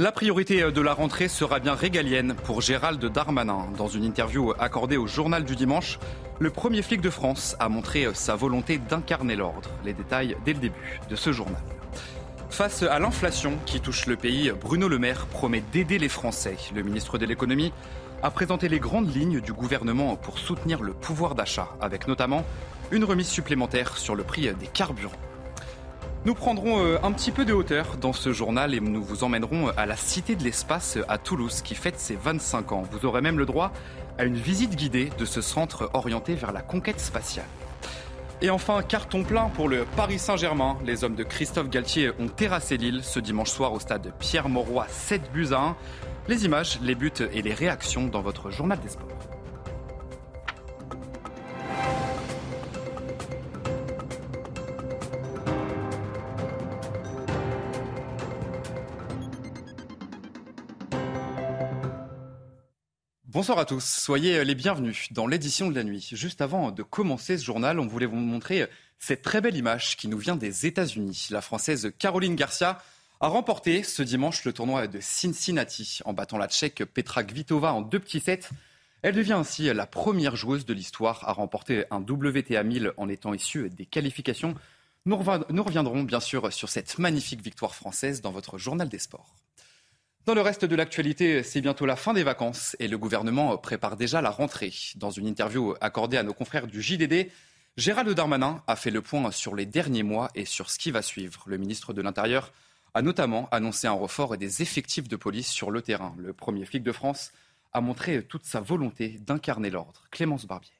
La priorité de la rentrée sera bien régalienne pour Gérald Darmanin. Dans une interview accordée au journal du dimanche, le premier flic de France a montré sa volonté d'incarner l'ordre. Les détails dès le début de ce journal. Face à l'inflation qui touche le pays, Bruno Le Maire promet d'aider les Français. Le ministre de l'économie a présenté les grandes lignes du gouvernement pour soutenir le pouvoir d'achat, avec notamment une remise supplémentaire sur le prix des carburants. Nous prendrons euh, un petit peu de hauteur dans ce journal et nous vous emmènerons à la Cité de l'Espace à Toulouse qui fête ses 25 ans. Vous aurez même le droit à une visite guidée de ce centre orienté vers la conquête spatiale. Et enfin, carton plein pour le Paris Saint-Germain. Les hommes de Christophe Galtier ont terrassé Lille ce dimanche soir au stade Pierre-Mauroy, 7 buts à 1. Les images, les buts et les réactions dans votre journal des sports. Bonsoir à tous, soyez les bienvenus dans l'édition de la nuit. Juste avant de commencer ce journal, on voulait vous montrer cette très belle image qui nous vient des États-Unis. La Française Caroline Garcia a remporté ce dimanche le tournoi de Cincinnati en battant la Tchèque Petra Kvitova en deux petits sets. Elle devient ainsi la première joueuse de l'histoire à remporter un WTA 1000 en étant issue des qualifications. Nous reviendrons bien sûr sur cette magnifique victoire française dans votre journal des sports. Dans le reste de l'actualité, c'est bientôt la fin des vacances et le gouvernement prépare déjà la rentrée. Dans une interview accordée à nos confrères du JDD, Gérald Darmanin a fait le point sur les derniers mois et sur ce qui va suivre. Le ministre de l'Intérieur a notamment annoncé un renfort des effectifs de police sur le terrain. Le premier flic de France a montré toute sa volonté d'incarner l'ordre. Clémence Barbier.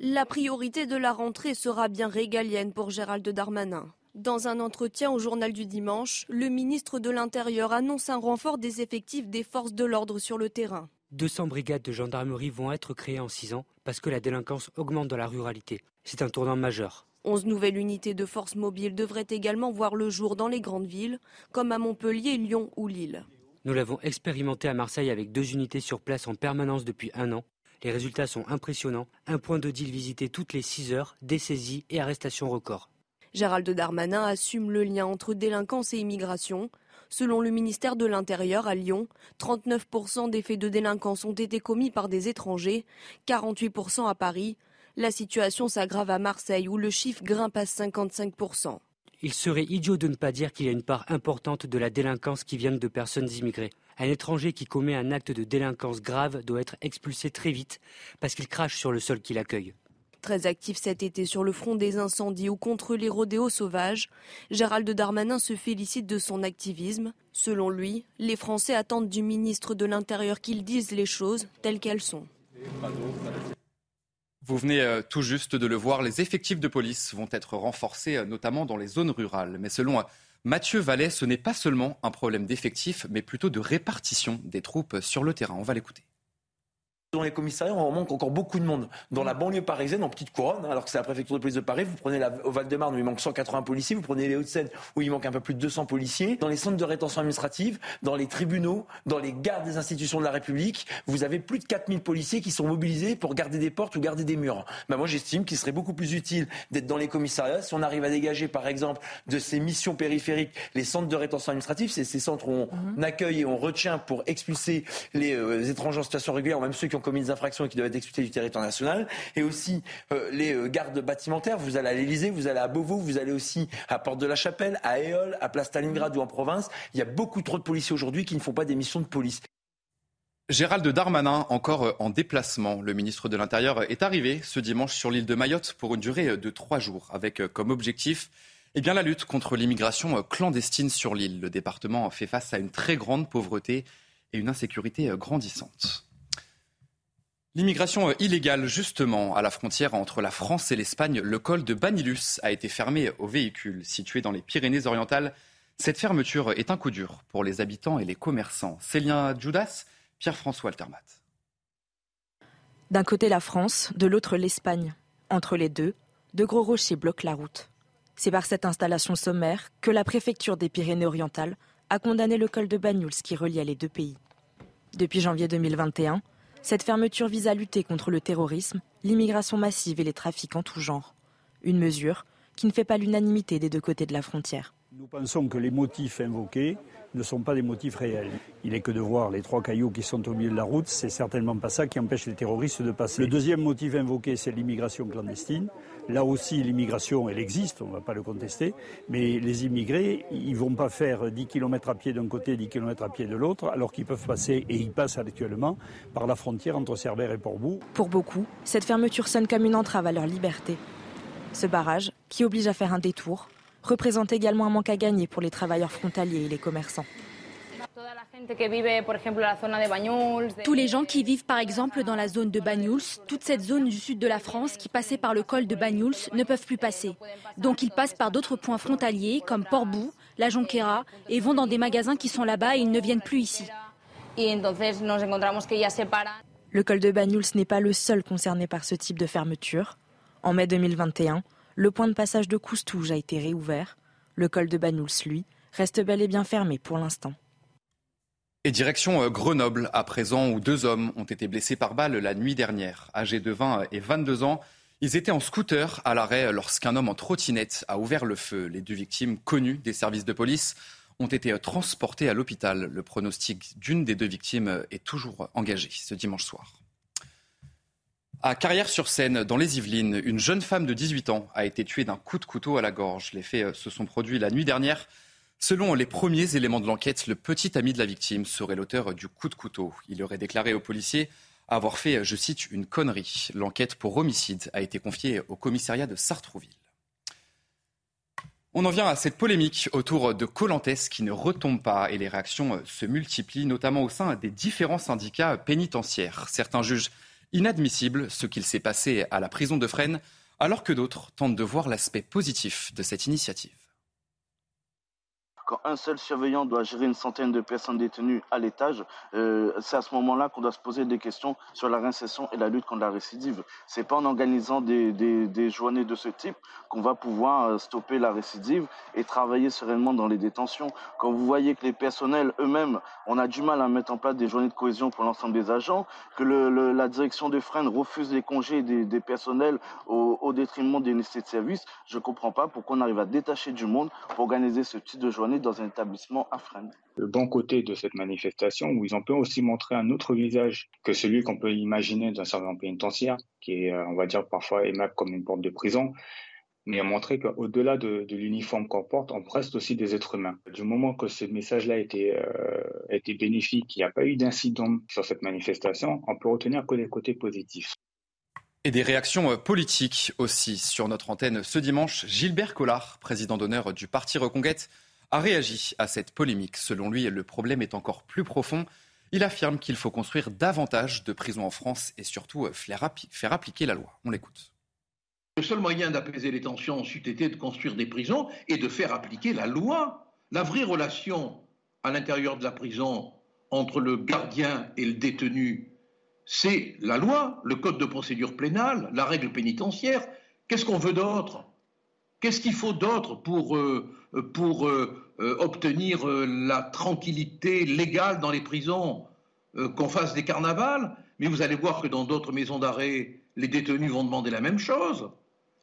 La priorité de la rentrée sera bien régalienne pour Gérald Darmanin. Dans un entretien au journal du dimanche, le ministre de l'Intérieur annonce un renfort des effectifs des forces de l'ordre sur le terrain. 200 brigades de gendarmerie vont être créées en 6 ans parce que la délinquance augmente dans la ruralité. C'est un tournant majeur. 11 nouvelles unités de forces mobiles devraient également voir le jour dans les grandes villes, comme à Montpellier, Lyon ou Lille. Nous l'avons expérimenté à Marseille avec deux unités sur place en permanence depuis un an. Les résultats sont impressionnants. Un point de deal visité toutes les 6 heures, des saisies et arrestations records. Gérald Darmanin assume le lien entre délinquance et immigration. Selon le ministère de l'Intérieur à Lyon, 39% des faits de délinquance ont été commis par des étrangers, 48% à Paris. La situation s'aggrave à Marseille où le chiffre grimpe à 55%. Il serait idiot de ne pas dire qu'il y a une part importante de la délinquance qui vient de personnes immigrées. Un étranger qui commet un acte de délinquance grave doit être expulsé très vite parce qu'il crache sur le sol qui l'accueille. Très actif cet été sur le front des incendies ou contre les rodéos sauvages, Gérald Darmanin se félicite de son activisme. Selon lui, les Français attendent du ministre de l'Intérieur qu'il dise les choses telles qu'elles sont. Vous venez euh, tout juste de le voir, les effectifs de police vont être renforcés, euh, notamment dans les zones rurales. Mais selon euh, Mathieu Vallet, ce n'est pas seulement un problème d'effectifs, mais plutôt de répartition des troupes sur le terrain. On va l'écouter. Dans les commissariats, on manque encore beaucoup de monde. Dans la banlieue parisienne, en petite couronne, hein, alors que c'est la préfecture de police de Paris, vous prenez la, au Val-de-Marne où il manque 180 policiers, vous prenez les Hauts-de-Seine où il manque un peu plus de 200 policiers. Dans les centres de rétention administrative, dans les tribunaux, dans les gardes des institutions de la République, vous avez plus de 4000 policiers qui sont mobilisés pour garder des portes ou garder des murs. Ben moi, j'estime qu'il serait beaucoup plus utile d'être dans les commissariats si on arrive à dégager, par exemple, de ces missions périphériques, les centres de rétention administrative, c'est ces centres où on mhm. accueille et on retient pour expulser les euh, étrangers en situation régulière ou même ceux qui ont commis des infractions et qui doivent être expulsés du territoire national, et aussi euh, les euh, gardes bâtimentaires. Vous allez à l'Elysée, vous allez à Beauvau, vous allez aussi à Porte de la Chapelle, à Éole, à Place Stalingrad ou en province. Il y a beaucoup trop de policiers aujourd'hui qui ne font pas des missions de police. Gérald Darmanin, encore en déplacement. Le ministre de l'Intérieur est arrivé ce dimanche sur l'île de Mayotte pour une durée de trois jours, avec comme objectif eh bien, la lutte contre l'immigration clandestine sur l'île. Le département fait face à une très grande pauvreté et une insécurité grandissante. L'immigration illégale, justement, à la frontière entre la France et l'Espagne, le col de Banilus a été fermé aux véhicules situés dans les Pyrénées-Orientales. Cette fermeture est un coup dur pour les habitants et les commerçants. Célien Judas, Pierre-François Altermat. D'un côté la France, de l'autre l'Espagne. Entre les deux, de gros rochers bloquent la route. C'est par cette installation sommaire que la préfecture des Pyrénées-Orientales a condamné le col de Banyuls qui reliait les deux pays. Depuis janvier 2021, cette fermeture vise à lutter contre le terrorisme, l'immigration massive et les trafics en tout genre. Une mesure qui ne fait pas l'unanimité des deux côtés de la frontière. Nous pensons que les motifs invoqués ne sont pas des motifs réels. Il est que de voir les trois cailloux qui sont au milieu de la route, c'est certainement pas ça qui empêche les terroristes de passer. Le deuxième motif invoqué, c'est l'immigration clandestine. Là aussi, l'immigration, elle existe, on ne va pas le contester, mais les immigrés, ils vont pas faire 10 km à pied d'un côté, 10 km à pied de l'autre, alors qu'ils peuvent passer, et ils passent actuellement, par la frontière entre Cerbère et Portbou. Pour beaucoup, cette fermeture sonne comme une entrave à leur liberté. Ce barrage, qui oblige à faire un détour, représente également un manque à gagner pour les travailleurs frontaliers et les commerçants. Tous les gens qui vivent par exemple dans la zone de Banyuls, toute cette zone du sud de la France qui passait par le col de Banyuls ne peuvent plus passer. Donc ils passent par d'autres points frontaliers comme Portbou, la Jonquera et vont dans des magasins qui sont là-bas et ils ne viennent plus ici. Le col de Banyuls n'est pas le seul concerné par ce type de fermeture. En mai 2021, le point de passage de Coustouge a été réouvert. Le col de Banyuls, lui, reste bel et bien fermé pour l'instant. Et direction euh, Grenoble, à présent, où deux hommes ont été blessés par balle la nuit dernière. Âgés de 20 et 22 ans, ils étaient en scooter à l'arrêt lorsqu'un homme en trottinette a ouvert le feu. Les deux victimes connues des services de police ont été transportées à l'hôpital. Le pronostic d'une des deux victimes est toujours engagé ce dimanche soir. À Carrière-sur-Seine, dans les Yvelines, une jeune femme de 18 ans a été tuée d'un coup de couteau à la gorge. Les faits se sont produits la nuit dernière Selon les premiers éléments de l'enquête, le petit ami de la victime serait l'auteur du coup de couteau. Il aurait déclaré aux policiers avoir fait, je cite, une connerie. L'enquête pour homicide a été confiée au commissariat de Sartrouville. On en vient à cette polémique autour de Colantès qui ne retombe pas et les réactions se multiplient, notamment au sein des différents syndicats pénitentiaires. Certains jugent inadmissible ce qu'il s'est passé à la prison de Fresnes, alors que d'autres tentent de voir l'aspect positif de cette initiative quand un seul surveillant doit gérer une centaine de personnes détenues à l'étage, euh, c'est à ce moment-là qu'on doit se poser des questions sur la réinsertion et la lutte contre la récidive. C'est pas en organisant des, des, journées de ce type qu'on va pouvoir euh, stopper la récidive et travailler sereinement dans les détentions. Quand vous voyez que les personnels eux-mêmes, on a du mal à mettre en place des journées de cohésion pour l'ensemble des agents, que la direction de Fresnes refuse les congés des, des personnels au, au, détriment des nécessités de service, je comprends pas pourquoi on arrive à détacher du monde pour organiser ce type de journée dans un établissement à Fresnes. Le bon côté de cette manifestation, où ils ont pu aussi montrer un autre visage que celui qu'on peut imaginer d'un servant pénitentiaire, qui est, euh, on va dire, parfois aimable comme une porte de prison, mais ont montré qu'au-delà de, l'uniforme qu'on porte, on reste aussi des êtres humains. Du moment que ce message-là a été, euh, été bénéfique, il n'y a pas eu d'incident sur cette manifestation, on peut retenir que les côtés positifs. Et des réactions euh, politiques aussi sur notre antenne ce dimanche. Gilbert Collard, président d'honneur du Parti Reconquête, a réagi à cette polémique. Selon lui, le problème est encore plus profond. Il affirme qu'il faut construire davantage de prisons en France et surtout euh, faire appliquer la loi. On l'écoute. Le seul moyen d'apaiser les tensions c'eût été de construire des prisons et de faire appliquer la loi. La vraie relation à l'intérieur de la prison entre le gardien et le détenu, c'est la loi, le code de procédure pénale, la règle pénitentiaire. Qu'est-ce qu'on veut d'autre? Qu'est-ce qu'il faut d'autre pour, euh, pour euh, euh, obtenir la tranquillité légale dans les prisons Qu'on fasse des carnavals? Mais vous allez voir que dans d'autres maisons d'arrêt, les détenus vont demander la même chose.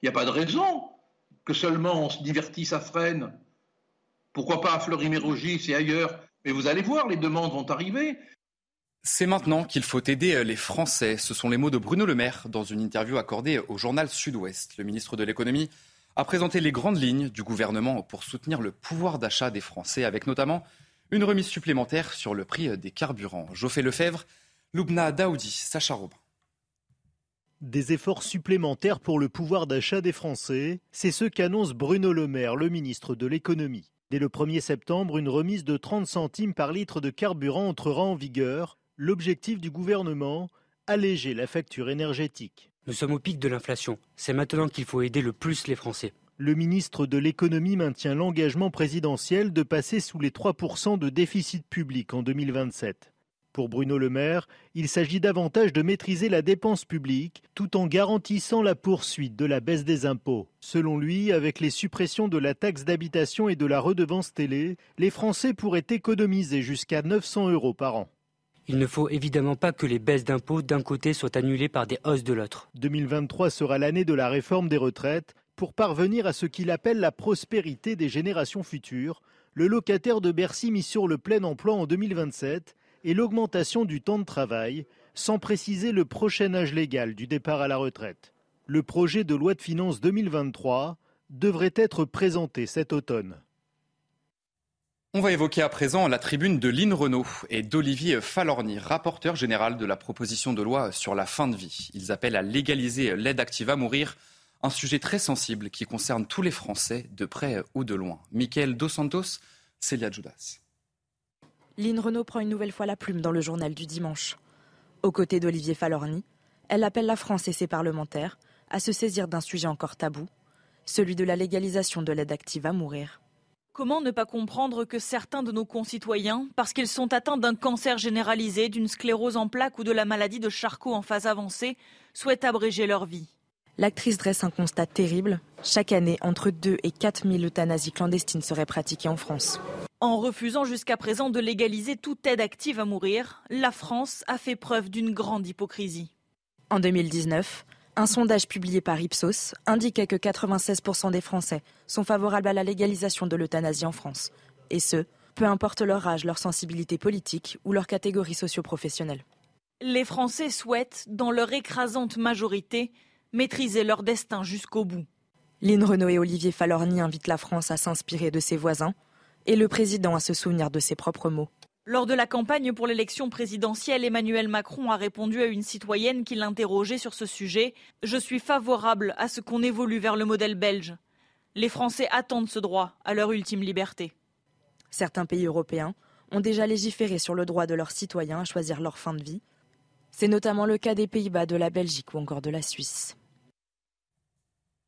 Il n'y a pas de raison que seulement on se divertisse à Fresnes. Pourquoi pas à Fleury-Mérogis et ailleurs Mais vous allez voir, les demandes vont arriver. C'est maintenant qu'il faut aider les Français. Ce sont les mots de Bruno Le Maire dans une interview accordée au journal Sud-Ouest. Le ministre de l'économie a présenté les grandes lignes du gouvernement pour soutenir le pouvoir d'achat des Français, avec notamment une remise supplémentaire sur le prix des carburants. Geoffrey Lefebvre Loubna Daoudi, Sacha Robin. Des efforts supplémentaires pour le pouvoir d'achat des Français, c'est ce qu'annonce Bruno Le Maire, le ministre de l'économie. Dès le 1er septembre, une remise de 30 centimes par litre de carburant entrera en vigueur. L'objectif du gouvernement, alléger la facture énergétique. Nous sommes au pic de l'inflation. C'est maintenant qu'il faut aider le plus les Français. Le ministre de l'économie maintient l'engagement présidentiel de passer sous les 3% de déficit public en 2027. Pour Bruno Le Maire, il s'agit davantage de maîtriser la dépense publique tout en garantissant la poursuite de la baisse des impôts. Selon lui, avec les suppressions de la taxe d'habitation et de la redevance télé, les Français pourraient économiser jusqu'à 900 euros par an. Il ne faut évidemment pas que les baisses d'impôts d'un côté soient annulées par des hausses de l'autre. 2023 sera l'année de la réforme des retraites pour parvenir à ce qu'il appelle la prospérité des générations futures. Le locataire de Bercy mis sur le plein emploi en 2027 et l'augmentation du temps de travail, sans préciser le prochain âge légal du départ à la retraite. Le projet de loi de finances 2023 devrait être présenté cet automne. On va évoquer à présent la tribune de Lynn Renault et d'Olivier Falorni, rapporteur général de la proposition de loi sur la fin de vie. Ils appellent à légaliser l'aide active à mourir, un sujet très sensible qui concerne tous les Français, de près ou de loin. Michael Dos Santos, Célia Judas. Lynn Renault prend une nouvelle fois la plume dans le journal du dimanche. Aux côtés d'Olivier Falorni, elle appelle la France et ses parlementaires à se saisir d'un sujet encore tabou, celui de la légalisation de l'aide active à mourir. Comment ne pas comprendre que certains de nos concitoyens, parce qu'ils sont atteints d'un cancer généralisé, d'une sclérose en plaques ou de la maladie de Charcot en phase avancée, souhaitent abréger leur vie? L'actrice dresse un constat terrible. Chaque année, entre 2 et 4 000 euthanasies clandestines seraient pratiquées en France. En refusant jusqu'à présent de légaliser toute aide active à mourir, la France a fait preuve d'une grande hypocrisie. En 2019, un sondage publié par Ipsos indiquait que 96% des Français sont favorables à la légalisation de l'euthanasie en France. Et ce, peu importe leur âge, leur sensibilité politique ou leur catégorie socio-professionnelle. Les Français souhaitent, dans leur écrasante majorité, maîtriser leur destin jusqu'au bout. Lynn Renault et Olivier Falorni invitent la France à s'inspirer de ses voisins et le président à se souvenir de ses propres mots. Lors de la campagne pour l'élection présidentielle, Emmanuel Macron a répondu à une citoyenne qui l'interrogeait sur ce sujet. Je suis favorable à ce qu'on évolue vers le modèle belge. Les Français attendent ce droit à leur ultime liberté. Certains pays européens ont déjà légiféré sur le droit de leurs citoyens à choisir leur fin de vie. C'est notamment le cas des Pays-Bas, de la Belgique ou encore de la Suisse.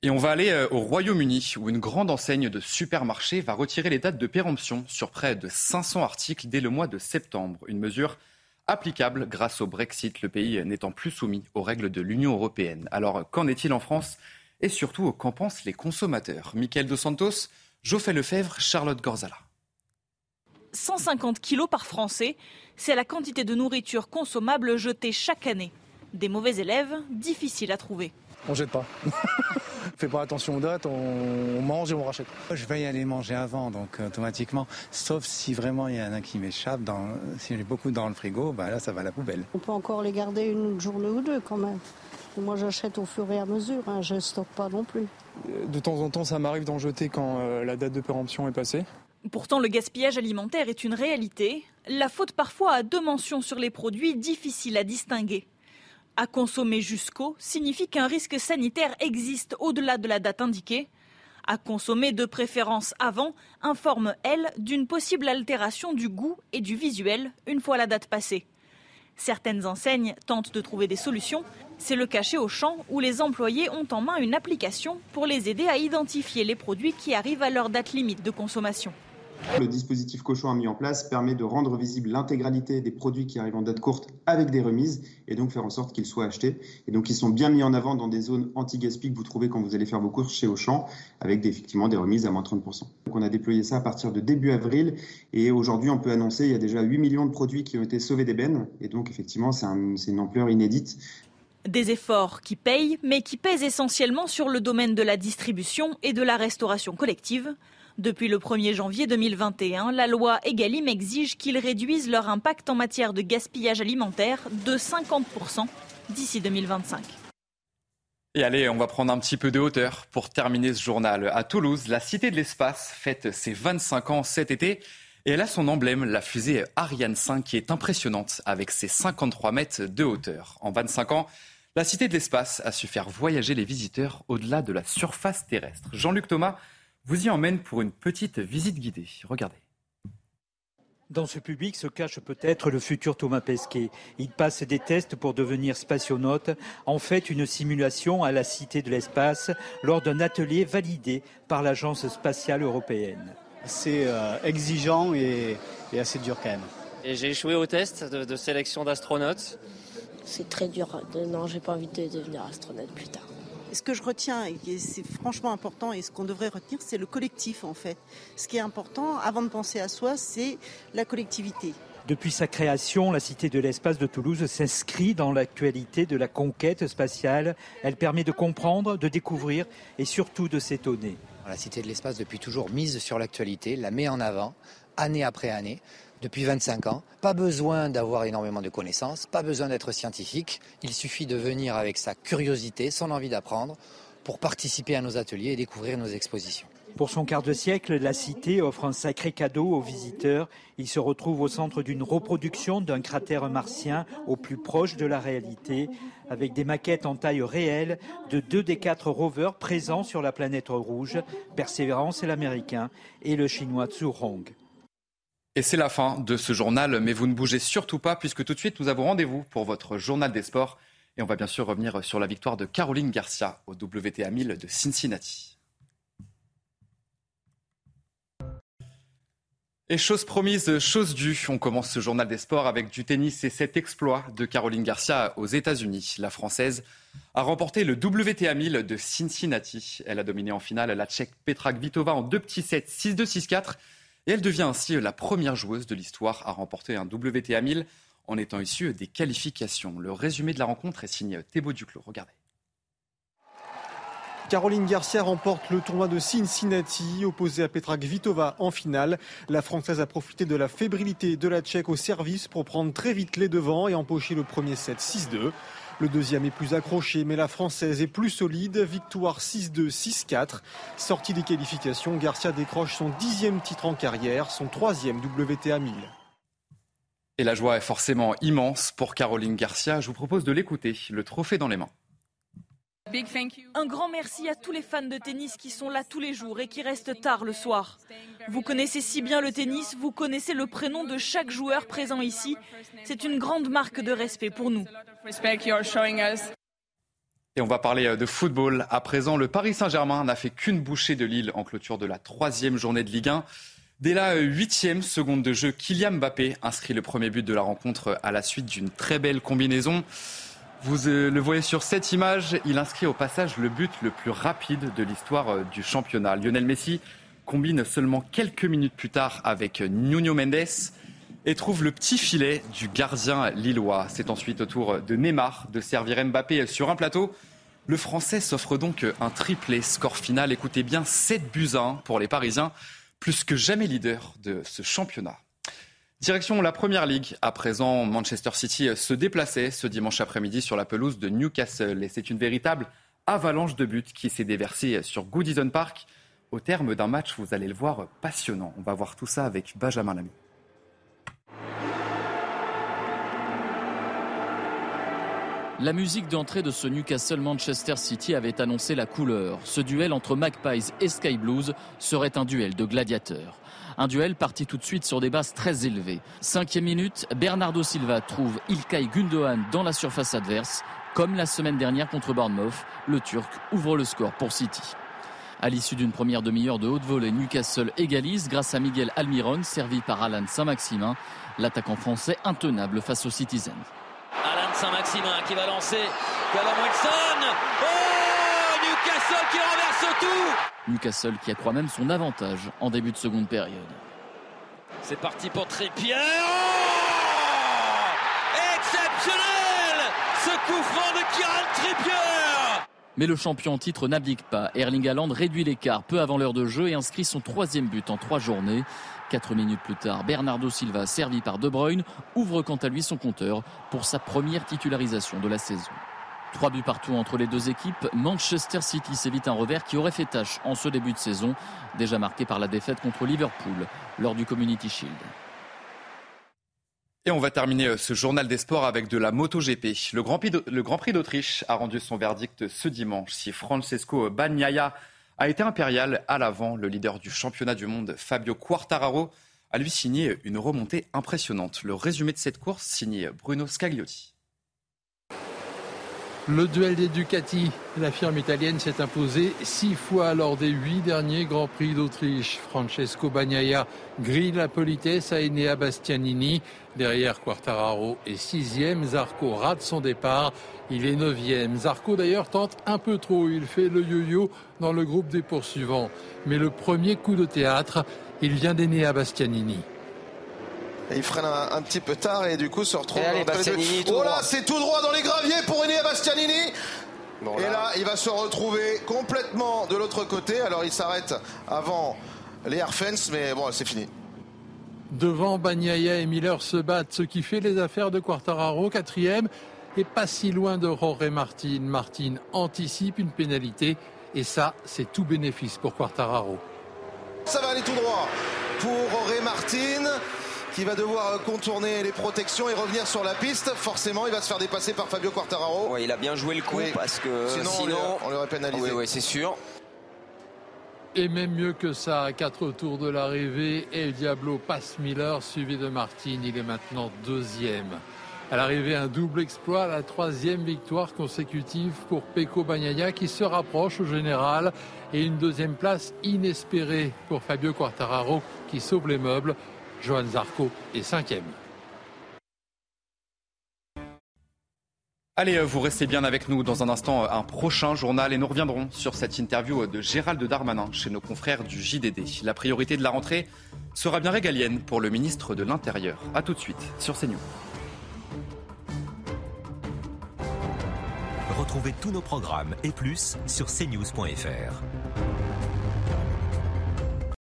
Et on va aller euh, au Royaume-Uni, où une grande enseigne de supermarché va retirer les dates de péremption sur près de 500 articles dès le mois de septembre. Une mesure applicable grâce au Brexit, le pays n'étant plus soumis aux règles de l'Union européenne. Alors, qu'en est-il en France? Et surtout, qu'en pensent les consommateurs? Michael Dos Santos, Geoffrey Lefebvre, Charlotte Gorzala. 150 kilos par Français, c'est la quantité de nourriture consommable jetée chaque année. Des mauvais élèves, difficiles à trouver. On jette pas. fait pas attention aux dates, on, mange et on rachète. Je vais y aller manger avant, donc automatiquement, sauf si vraiment il y en a qui m'échappe, si j'ai beaucoup dans le frigo, ben là ça va à la poubelle. On peut encore les garder une journée ou deux quand même. Moi j'achète au fur et à mesure, hein, je ne stocke pas non plus. De temps en temps ça m'arrive d'en jeter quand euh, la date de péremption est passée. Pourtant, le gaspillage alimentaire est une réalité. La faute parfois a deux mentions sur les produits difficiles à distinguer. À consommer jusqu'au signifie qu'un risque sanitaire existe au-delà de la date indiquée. À consommer de préférence avant informe, elle, d'une possible altération du goût et du visuel une fois la date passée. Certaines enseignes tentent de trouver des solutions. C'est le cas chez Auchan où les employés ont en main une application pour les aider à identifier les produits qui arrivent à leur date limite de consommation. Le dispositif Cochon a mis en place permet de rendre visible l'intégralité des produits qui arrivent en date courte avec des remises et donc faire en sorte qu'ils soient achetés. Et donc ils sont bien mis en avant dans des zones anti-gaspi que vous trouvez quand vous allez faire vos courses chez Auchan avec effectivement des remises à moins 30%. Donc on a déployé ça à partir de début avril et aujourd'hui on peut annoncer il y a déjà 8 millions de produits qui ont été sauvés d'ébène et donc effectivement c'est une ampleur inédite. Des efforts qui payent, mais qui pèsent essentiellement sur le domaine de la distribution et de la restauration collective. Depuis le 1er janvier 2021, la loi Egalim exige qu'ils réduisent leur impact en matière de gaspillage alimentaire de 50% d'ici 2025. Et allez, on va prendre un petit peu de hauteur pour terminer ce journal. À Toulouse, la Cité de l'Espace fête ses 25 ans cet été. Et elle a son emblème, la fusée Ariane 5, qui est impressionnante avec ses 53 mètres de hauteur. En 25 ans, la Cité de l'espace a su faire voyager les visiteurs au-delà de la surface terrestre. Jean-Luc Thomas vous y emmène pour une petite visite guidée. Regardez. Dans ce public se cache peut-être le futur Thomas Pesquet. Il passe des tests pour devenir spationaute, en fait une simulation à la Cité de l'espace lors d'un atelier validé par l'Agence spatiale européenne. C'est euh, exigeant et, assez dur quand même. Et j'ai échoué au test de, sélection d'astronautes. C'est très dur. Non, j'ai pas envie de devenir astronaute plus tard. Ce que je retiens, et c'est franchement important, et ce qu'on devrait retenir, c'est le collectif en fait. Ce qui est important, avant de penser à soi, c'est la collectivité. Depuis sa création, la Cité de l'espace de Toulouse s'inscrit dans l'actualité de la conquête spatiale. Elle permet de comprendre, de découvrir et surtout de s'étonner. La Cité de l'espace, depuis toujours, mise sur l'actualité, la met en avant, année après année, depuis 25 ans. Pas besoin d'avoir énormément de connaissances, pas besoin d'être scientifique. Il suffit de venir avec sa curiosité, son envie d'apprendre, pour participer à nos ateliers et découvrir nos expositions. Pour son quart de siècle, la cité offre un sacré cadeau aux visiteurs. Il se retrouve au centre d'une reproduction d'un cratère martien au plus proche de la réalité, avec des maquettes en taille réelle de deux des quatre rovers présents sur la planète rouge, Persévérance et l'américain, et le chinois Zhurong. Et c'est la fin de ce journal, mais vous ne bougez surtout pas puisque tout de suite nous avons rendez-vous pour votre journal des sports. Et on va bien sûr revenir sur la victoire de Caroline Garcia au WTA 1000 de Cincinnati. Et chose promise, chose due, on commence ce journal des sports avec du tennis et cet exploit de Caroline Garcia aux États-Unis. La Française a remporté le WTA 1000 de Cincinnati. Elle a dominé en finale la Tchèque Petra Kvitova en deux petits sets, 6-2, 6-4. Et elle devient ainsi la première joueuse de l'histoire à remporter un WTA 1000 en étant issue des qualifications. Le résumé de la rencontre est signé Thébault Duclos. Regardez. Caroline Garcia remporte le tournoi de Cincinnati, opposée à Petra Kvitova en finale. La Française a profité de la fébrilité de la Tchèque au service pour prendre très vite les devants et empocher le premier set 6-2. Le deuxième est plus accroché, mais la Française est plus solide. Victoire 6-2, 6-4. Sortie des qualifications, Garcia décroche son dixième titre en carrière, son troisième WTA 1000. Et la joie est forcément immense pour Caroline Garcia. Je vous propose de l'écouter, le trophée dans les mains. Un grand merci à tous les fans de tennis qui sont là tous les jours et qui restent tard le soir. Vous connaissez si bien le tennis, vous connaissez le prénom de chaque joueur présent ici. C'est une grande marque de respect pour nous. Et on va parler euh, de football. À présent, le Paris Saint-Germain n'a fait qu'une bouchée de Lille en clôture de la troisième journée de Ligue 1. Dès la huitième seconde de jeu, Kylian Mbappé inscrit le premier but de la rencontre à la suite d'une très belle combinaison. Vous euh, le voyez sur cette image, il inscrit au passage le but le plus rapide de l'histoire euh, du championnat. Lionel Messi combine seulement quelques minutes plus tard avec Nuno Mendes et trouve le petit filet du gardien lillois. C'est ensuite au tour de Neymar de servir Mbappé sur un plateau. Le Français s'offre donc un triplé score final. Écoutez bien, 7 buts 1 pour les Parisiens, plus que jamais leader de ce championnat. Direction la Première Ligue. À présent, Manchester City se déplaçait ce dimanche après-midi sur la pelouse de Newcastle. Et c'est une véritable avalanche de buts qui s'est déversée sur Goodison Park au terme d'un match, vous allez le voir, passionnant. On va voir tout ça avec Benjamin Lamy. La musique d'entrée de ce Newcastle Manchester City avait annoncé la couleur. Ce duel entre Magpies et Sky Blues serait un duel de gladiateurs. Un duel parti tout de suite sur des bases très élevées. Cinquième minute, Bernardo Silva trouve Ilkay Gundogan dans la surface adverse. Comme la semaine dernière contre Bournemouth, le Turc ouvre le score pour City. À l'issue d'une première demi-heure de haute volée, Newcastle égalise grâce à Miguel Almiron, servi par Alan Saint-Maximin, l'attaquant français intenable face aux Citizens. Saint-Maximin qui va lancer Callum Wilson. Oh Newcastle qui renverse tout Newcastle qui accroît même son avantage en début de seconde période. C'est parti pour Trippier. Oh Exceptionnel Ce coup franc de Kieran Trippier mais le champion titre n'abdique pas. Erling Haaland réduit l'écart peu avant l'heure de jeu et inscrit son troisième but en trois journées. Quatre minutes plus tard, Bernardo Silva, servi par De Bruyne, ouvre quant à lui son compteur pour sa première titularisation de la saison. Trois buts partout entre les deux équipes. Manchester City s'évite un revers qui aurait fait tâche en ce début de saison, déjà marqué par la défaite contre Liverpool lors du Community Shield. Et on va terminer euh, ce journal des sports avec de la MotoGP. Le Grand Prix d'Autriche a rendu son verdict ce dimanche. Si Francesco Bagnaia a été impérial à l'avant, le leader du championnat du monde, Fabio Quartararo, a lui signé une remontée impressionnante. Le résumé de cette course signé Bruno Scagliotti. Le duel des Ducati, la firme italienne s'est imposée six fois lors des huit derniers Grands Prix d'Autriche. Francesco Bagnaia grille la politesse à Enea Bastianini. Derrière Quartararo est sixième. Zarco rate son départ. Il est neuvième. Zarco d'ailleurs tente un peu trop. Il fait le yo-yo dans le groupe des poursuivants. Mais le premier coup de théâtre, il vient d'Enea Bastianini il freine un, petit peu tard et du coup se retrouve Oh là, c'est tout droit dans les graviers pour. Et là, il va se retrouver complètement de l'autre côté. Alors il s'arrête avant les Airfence, mais bon, c'est fini. Devant Bagnaia et Miller se battent, ce qui fait les affaires de Quartararo, quatrième, et pas si loin de Jorge Martin. Martin anticipe une pénalité, et ça, c'est tout bénéfice pour Quartararo. Ça va aller tout droit pour Jorge Martin qui va devoir contourner les protections et revenir sur la piste. Forcément, il va se faire dépasser par Fabio Quartararo. il a bien joué le coup parce que sinon, on l'aurait pénalisé. Oui, c'est sûr. Et même mieux que ça, à quatre tours de l'arrivée, El Diablo passe Miller, suivi de Martin. Il est maintenant deuxième. À l'arrivée, un double exploit, la troisième victoire consécutive pour Pecco Bagnaia qui se rapproche au général et une deuxième place inespérée pour Fabio Quartararo qui sauve les meubles. Johan Zarco est cinquième. Allez, euh, vous restez bien avec nous dans un instant, euh, un prochain journal et nous reviendrons sur cette interview euh, de Gérald Darmanin chez nos confrères du JDD. La priorité de la rentrée sera bien régalienne pour le ministre de l'Intérieur. A tout de suite sur CNews. Retrouvez tous nos programmes et plus sur cnews.fr.